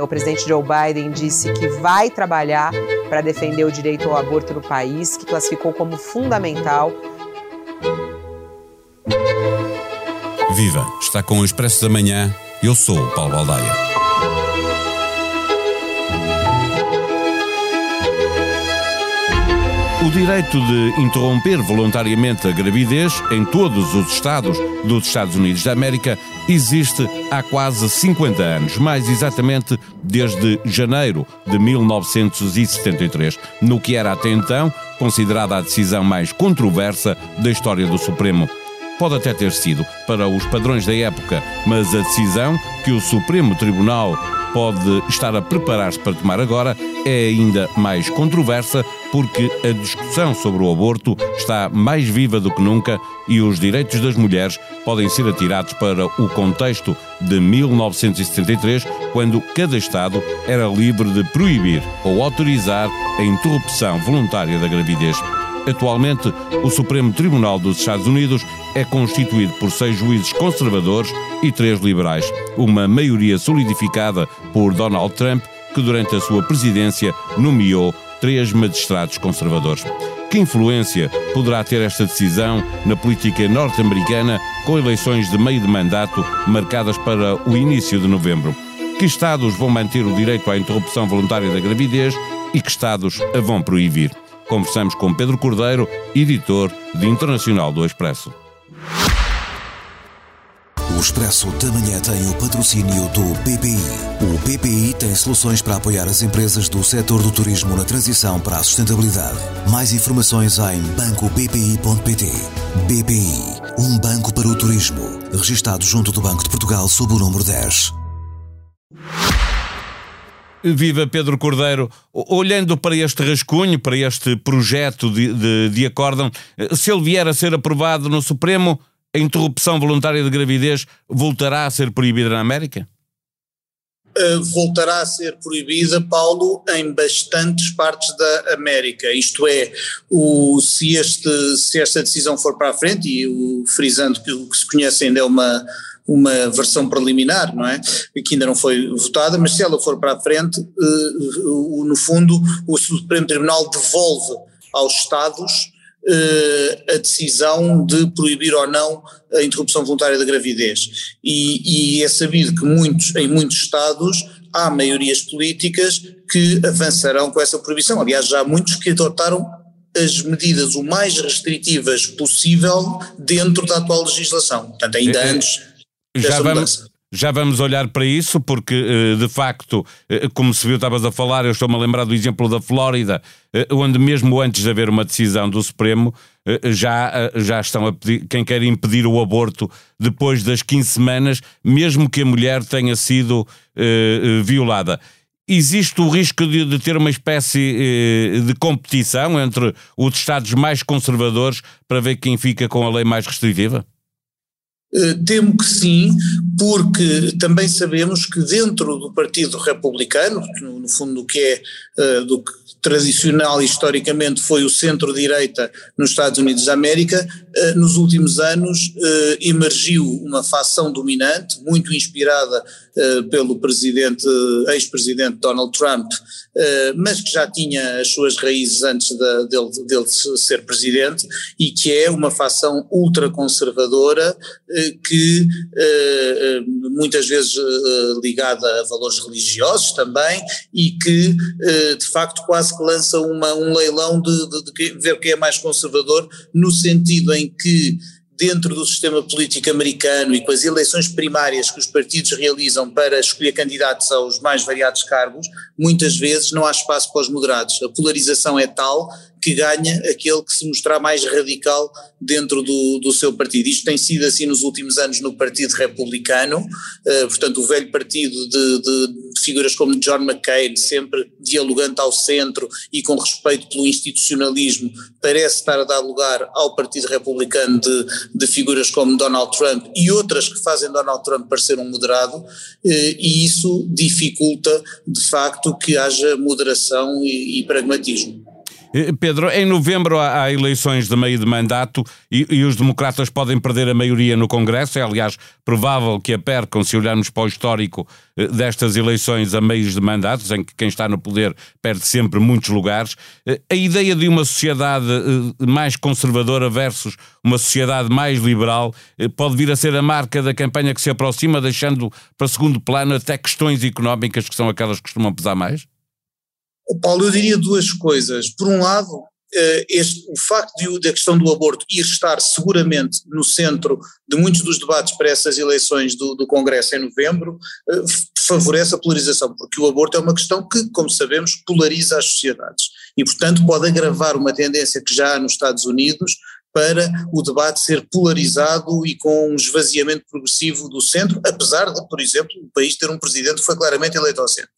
O presidente Joe Biden disse que vai trabalhar para defender o direito ao aborto no país, que classificou como fundamental. Viva! Está com o Expresso da Manhã. Eu sou o Paulo Baldaia. Direito de interromper voluntariamente a gravidez em todos os estados dos Estados Unidos da América existe há quase 50 anos, mais exatamente desde janeiro de 1973, no que era até então considerada a decisão mais controversa da história do Supremo. Pode até ter sido para os padrões da época, mas a decisão que o Supremo Tribunal pode estar a preparar-se para tomar agora é ainda mais controversa porque a discussão sobre o aborto está mais viva do que nunca e os direitos das mulheres podem ser atirados para o contexto de 1973, quando cada Estado era livre de proibir ou autorizar a interrupção voluntária da gravidez. Atualmente, o Supremo Tribunal dos Estados Unidos é constituído por seis juízes conservadores e três liberais, uma maioria solidificada por Donald Trump, que durante a sua presidência nomeou três magistrados conservadores. Que influência poderá ter esta decisão na política norte-americana com eleições de meio de mandato marcadas para o início de novembro? Que Estados vão manter o direito à interrupção voluntária da gravidez e que Estados a vão proibir? Conversamos com Pedro Cordeiro, editor de Internacional do Expresso. Expresso da Manhã tem o patrocínio do BPI. O BPI tem soluções para apoiar as empresas do setor do turismo na transição para a sustentabilidade. Mais informações em bancobpi.pt. BPI, um banco para o turismo. Registado junto do Banco de Portugal sob o número 10. Viva Pedro Cordeiro, olhando para este rascunho, para este projeto de, de, de acórdão, se ele vier a ser aprovado no Supremo, a interrupção voluntária de gravidez voltará a ser proibida na América? Uh, voltará a ser proibida, Paulo, em bastantes partes da América. Isto é, o, se, este, se esta decisão for para a frente, e o, frisando que o que se conhece ainda é uma uma versão preliminar, não é? Que ainda não foi votada, mas se ela for para a frente, uh, no fundo, o Supremo Tribunal devolve aos Estados a decisão de proibir ou não a interrupção voluntária da gravidez. E, e é sabido que muitos, em muitos Estados há maiorias políticas que avançarão com essa proibição. Aliás, já há muitos que adotaram as medidas o mais restritivas possível dentro da atual legislação. Portanto, ainda é, antes já vamos, já vamos olhar para isso, porque eh, de facto, eh, como se viu, estavas a falar, eu estou-me a lembrar do exemplo da Flórida, eh, onde mesmo antes de haver uma decisão do Supremo, já, já estão a pedir, quem quer impedir o aborto depois das 15 semanas, mesmo que a mulher tenha sido violada. Existe o risco de, de ter uma espécie de competição entre os Estados mais conservadores para ver quem fica com a lei mais restritiva? Eh, temo que sim, porque também sabemos que dentro do Partido Republicano, no, fundo do que é eh, do que tradicional e historicamente foi o centro-direita nos Estados Unidos da América, eh, nos últimos anos emergiu uma facção dominante, muito inspirada pelo presidente, ex-presidente Donald Trump, mas que já tinha as suas raízes antes de, dele, dele ser presidente, e que é uma facção ultraconservadora que eh, eh, muitas vezes eh, ligada a valores religiosos também e que de facto quase que lança uma, um leilão de, de, de ver quem é mais conservador no sentido em que dentro do sistema político americano e com as eleições primárias que os partidos realizam para escolher candidatos aos mais variados cargos, muitas vezes não há espaço para os moderados. A polarização é tal que ganha aquele que se mostrar mais radical dentro do, do seu partido. Isto tem sido assim nos últimos anos no Partido Republicano, uh, portanto, o velho partido de, de, figuras como John McCain, sempre dialogante ao centro e com respeito pelo institucionalismo, parece estar a dar lugar ao Partido Republicano de, de figuras como Donald Trump e outras que fazem Donald Trump parecer um moderado, uh, e isso dificulta, de facto, que haja moderação e, e pragmatismo. Eh, Pedro, em novembro há, eleições de meio de mandato e, e, os democratas podem perder a maioria no Congresso. É, aliás, provável que a percam se olharmos para o histórico eh, destas eleições a meios de mandatos, em que quem está no poder perde sempre muitos lugares. Eh, a ideia de uma sociedade mais conservadora versus uma sociedade mais liberal pode vir a ser a marca da campanha que se aproxima, deixando para segundo plano até questões económicas que são aquelas que costumam pesar mais? Paulo, eu diria duas coisas. Por um lado, eh, este, o facto de, da questão do aborto ir estar seguramente no centro de muitos dos debates para essas eleições do, do Congresso em novembro eh, favorece a polarização, porque o aborto é uma questão que, como sabemos, polariza as sociedades e, portanto, pode agravar uma tendência que já há nos Estados Unidos para o debate ser polarizado e com um esvaziamento progressivo do centro, apesar de, por exemplo, o país ter um presidente que foi claramente eleito ao centro.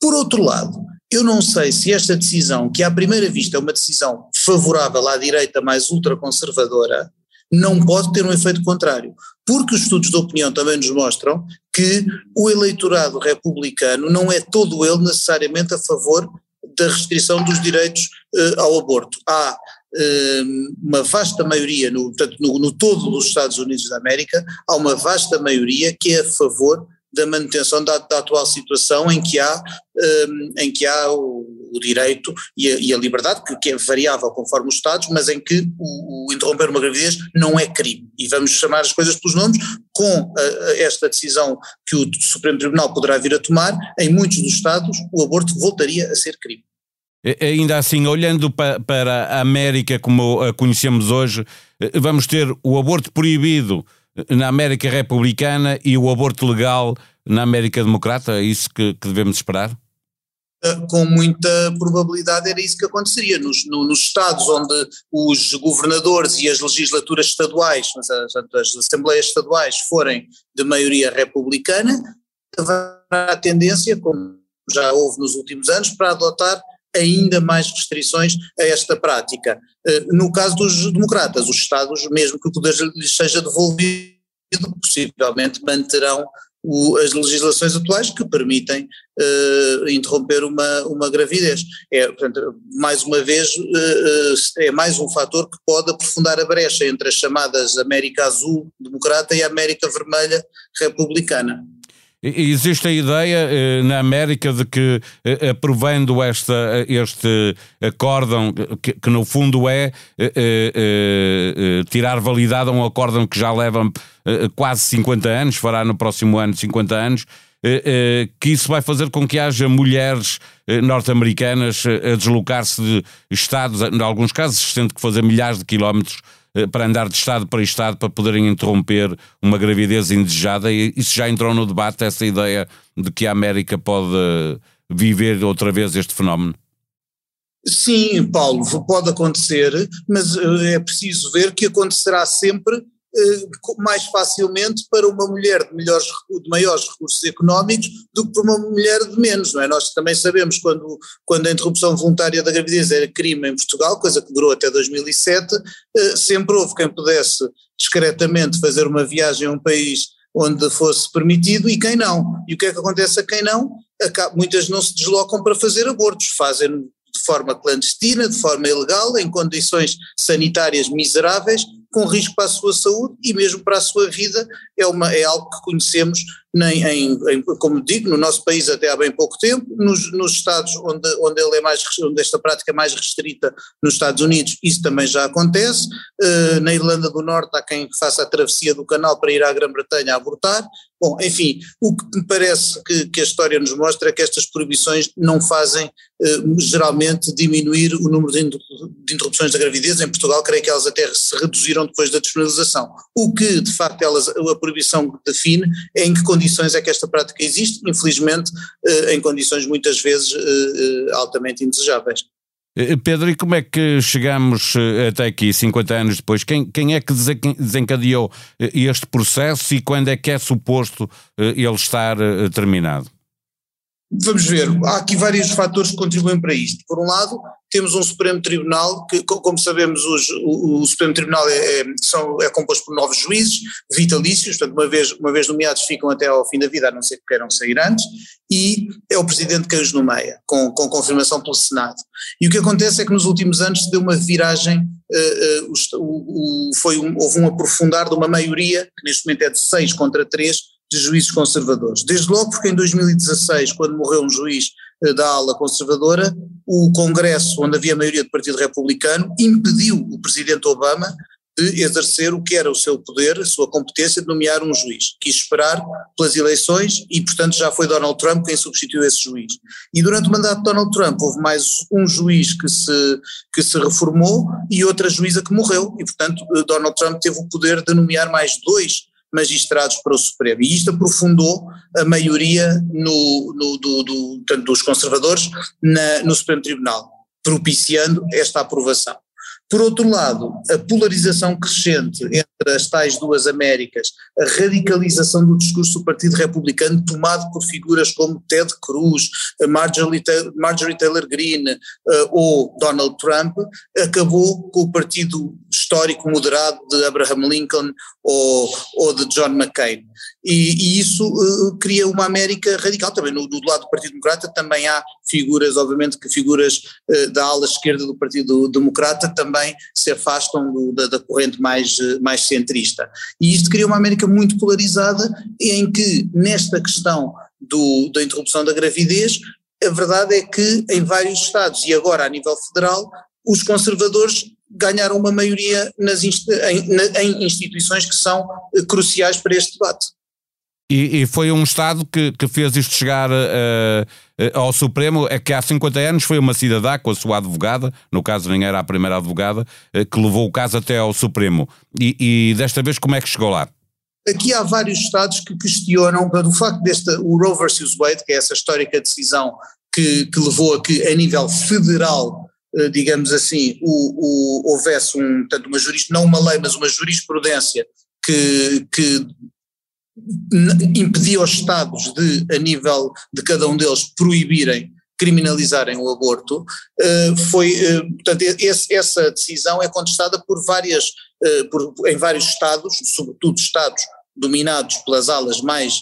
Por outro lado, eu não sei se esta decisão, que à primeira vista é uma decisão favorável à direita mais ultraconservadora, não pode ter um efeito contrário, porque os estudos de opinião também nos mostram que o eleitorado republicano não é todo ele necessariamente a favor da restrição dos direitos uh, ao aborto. Há uh, uma vasta maioria, no, portanto, no, no todo dos Estados Unidos da América, há uma vasta maioria que é a favor da manutenção da, da, atual situação em que há, um, em que há o, o direito e a, e a liberdade, que, que, é variável conforme os Estados, mas em que o, o, interromper uma gravidez não é crime. E vamos chamar as coisas pelos nomes, com a, a esta decisão que o Supremo Tribunal poderá vir a tomar, em muitos dos Estados o aborto voltaria a ser crime. Ainda assim, olhando para a América como a conhecemos hoje, eh, vamos ter o aborto proibido na América republicana e o aborto legal na América democrata? É isso que, que devemos esperar? Ah, com muita probabilidade era isso que aconteceria. Nos, no, nos estados onde os governadores e as legislaturas estaduais, as assembleias estaduais forem de maioria republicana, haverá tendência, como já houve nos últimos anos, para adotar ainda mais restrições a esta prática. Eh, no caso dos democratas, os Estados, mesmo que o poder lhes seja devolvido, possivelmente manterão o, as legislações atuais que permitem uh, interromper uma, uma gravidez. É, portanto, mais uma vez, uh, é mais um fator que pode aprofundar a brecha entre as chamadas América Azul democrata e a América Vermelha republicana. Existe a ideia eh, na América de que, eh, aprovando esta, este acórdão, que, que no fundo é eh, eh, eh tirar validade a um acórdão que já leva eh, quase 50 anos, fará no próximo ano 50 anos, que isso vai fazer com que haja mulheres norte-americanas a deslocar-se de estados, em alguns casos, tendo que fazer milhares de quilómetros eh, para andar de Estado para Estado para poderem interromper uma gravidez indesejada. E isso já entrou no debate, essa ideia de que a América pode viver outra vez este fenómeno? Sim, Paulo, pode acontecer, mas eh, é preciso ver que acontecerá sempre eh, mais facilmente para uma mulher de, melhores, de maiores recursos económicos do que para uma mulher de menos, não é? Nós também sabemos quando, quando a interrupção voluntária da gravidez era crime em Portugal, coisa que durou até 2007, eh, sempre houve quem pudesse discretamente fazer uma viagem a um país onde fosse permitido e quem não. E o que é que acontece a quem não? Muitas não se deslocam para fazer abortos, fazem de forma clandestina, de forma ilegal, em condições sanitárias miseráveis, com risco para a sua saúde e mesmo para a sua vida, é, uma, é algo que conhecemos, nem, em, em, como digo, no nosso país até há bem pouco tempo, nos, nos Estados onde, onde, ele é mais, onde esta prática é mais restrita, nos Estados Unidos, isso também já acontece, uh, na Irlanda do Norte há quem faça a travessia do canal para ir à Grã-Bretanha abortar, Bom, enfim, o que me parece que, que, a história nos mostra é que estas proibições não fazem eh, geralmente diminuir o número de, de, interrupções da gravidez. Em Portugal, creio que elas até se reduziram depois da despenalização. O que, de facto, elas, a proibição define é em que condições é que esta prática existe, infelizmente, eh, em condições muitas vezes eh, eh altamente indesejáveis. Pedro, e como é que chegamos até aqui, 50 anos depois? Quem, quem é que desencadeou este processo e quando é que é suposto ele estar terminado? Vamos ver, há aqui vários fatores que contribuem para isto. Por um lado, temos um Supremo Tribunal que, como sabemos, os, o, o, Supremo Tribunal é, é, são, é, composto por novos juízes vitalícios, portanto, uma vez, uma vez nomeados ficam até ao fim da vida, a não ser que queiram sair antes, e é o Presidente que os nomeia, com, com confirmação pelo Senado. E o que acontece é que nos últimos anos se deu uma viragem, uh, uh, o, o, foi um, houve um aprofundar de uma maioria, que neste momento é de seis contra três, de juízes conservadores. Desde logo porque em 2016, quando morreu um juiz eh, da ala conservadora, o Congresso, onde havia maioria do Partido Republicano, impediu o presidente Obama de exercer o que era o seu poder, a sua competência de nomear um juiz. Quis esperar pelas eleições e, portanto, já foi Donald Trump quem substituiu esse juiz. E durante o mandato de Donald Trump houve mais um juiz que se, que se reformou e outra juíza que morreu. E, portanto, Donald Trump teve o poder de nomear mais dois magistrados para o Supremo. E isto aprofundou a maioria no, no, do, do, dos conservadores na, no Supremo Tribunal, propiciando esta aprovação. Por outro lado, a polarização crescente entre as tais duas Américas, a radicalização do discurso do Partido Republicano tomado por figuras como Ted Cruz, Marjorie, Marjorie Taylor Greene uh, ou Donald Trump, acabou com o partido histórico moderado de Abraham Lincoln ou, ou de John McCain. E, e isso uh, cria uma América radical também. No, do lado do Partido Democrata também há figuras, obviamente que figuras uh, da ala esquerda do Partido Democrata também se afastam do, da, da, corrente mais, uh, mais centrista. E isto cria uma América muito polarizada em que nesta questão do, da interrupção da gravidez, a verdade é que em vários estados e agora a nível federal, os conservadores ganharam uma maioria nas, em, em instituições que são cruciais para este debate. E, e, foi um Estado que, que fez isto chegar uh, ao Supremo, é que há 50 anos foi uma cidadã com a sua advogada, no caso nem era a primeira advogada, uh, que levou o caso até ao Supremo. E, e, desta vez como é que chegou lá? Aqui há vários Estados que questionam o facto desta, o Roe versus Wade, que é essa histórica decisão que, que levou a que a nível federal digamos assim, o, o, houvesse um, portanto, uma juris, não uma lei, mas uma jurisprudência que, que impedia os Estados de, a nível de cada um deles, proibirem, criminalizarem o aborto, eh, foi, eh, portanto, esse, essa decisão é contestada por várias, eh, por, em vários Estados, sobretudo Estados dominados pelas alas mais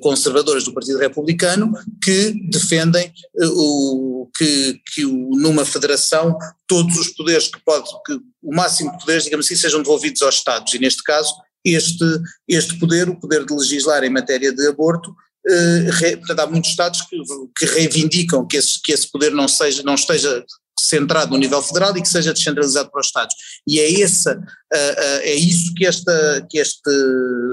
conservadoras do Partido Republicano, que defendem o, que, que o, numa federação todos os poderes que pode, que o máximo de poderes, digamos assim, sejam devolvidos aos Estados, e neste caso este, este poder, o poder de legislar em matéria de aborto, eh, portanto, há muitos Estados que, que reivindicam que esse, que esse poder não, seja, não esteja centrado no nível federal e que seja descentralizado para os Estados. E é, essa, uh, uh, é isso que esta, que, este,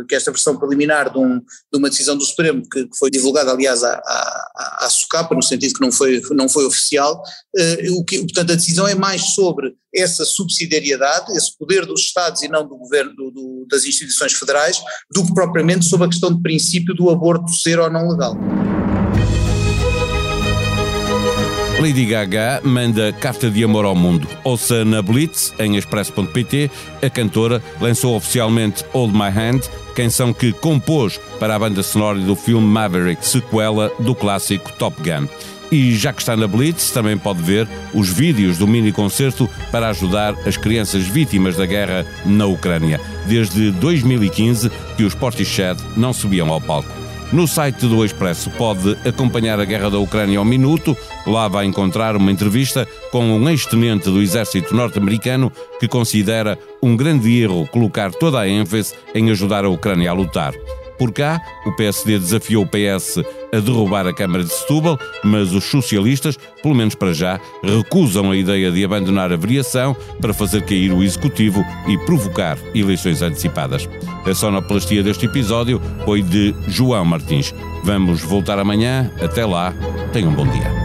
que esta versão preliminar de, um, de uma decisão do Supremo, que, foi divulgada aliás à, à, à, SUCAPA, no sentido que não foi, não foi oficial, uh, o que, portanto a decisão é mais sobre essa subsidiariedade, esse poder dos Estados e não do governo, do, do, das instituições federais, do que propriamente sobre a questão de princípio do aborto ser ou não legal. Lady Gaga manda carta de amor ao mundo. Ouça na Blitz, em expresso.pt, a cantora lançou oficialmente Hold My Hand, canção que compôs para a banda sonora do filme Maverick, sequela do clássico Top Gun. E já que está na Blitz, também pode ver os vídeos do mini concerto para ajudar as crianças vítimas da guerra na Ucrânia. Desde 2015 que os Portishead não subiam ao palco. No site do Expresso pode acompanhar a guerra da Ucrânia ao minuto. Lá vai encontrar uma entrevista com um ex-tenente do exército norte-americano que considera um grande erro colocar toda a ênfase em ajudar a Ucrânia a lutar. Por cá, o PSD desafiou o PS a derrubar a Câmara de Setúbal, mas os socialistas, pelo menos para já, recusam a ideia de abandonar a variação para fazer cair o Executivo e provocar eleições antecipadas. A sonoplastia deste episódio foi de João Martins. Vamos voltar amanhã. Até lá. Tenham um bom dia.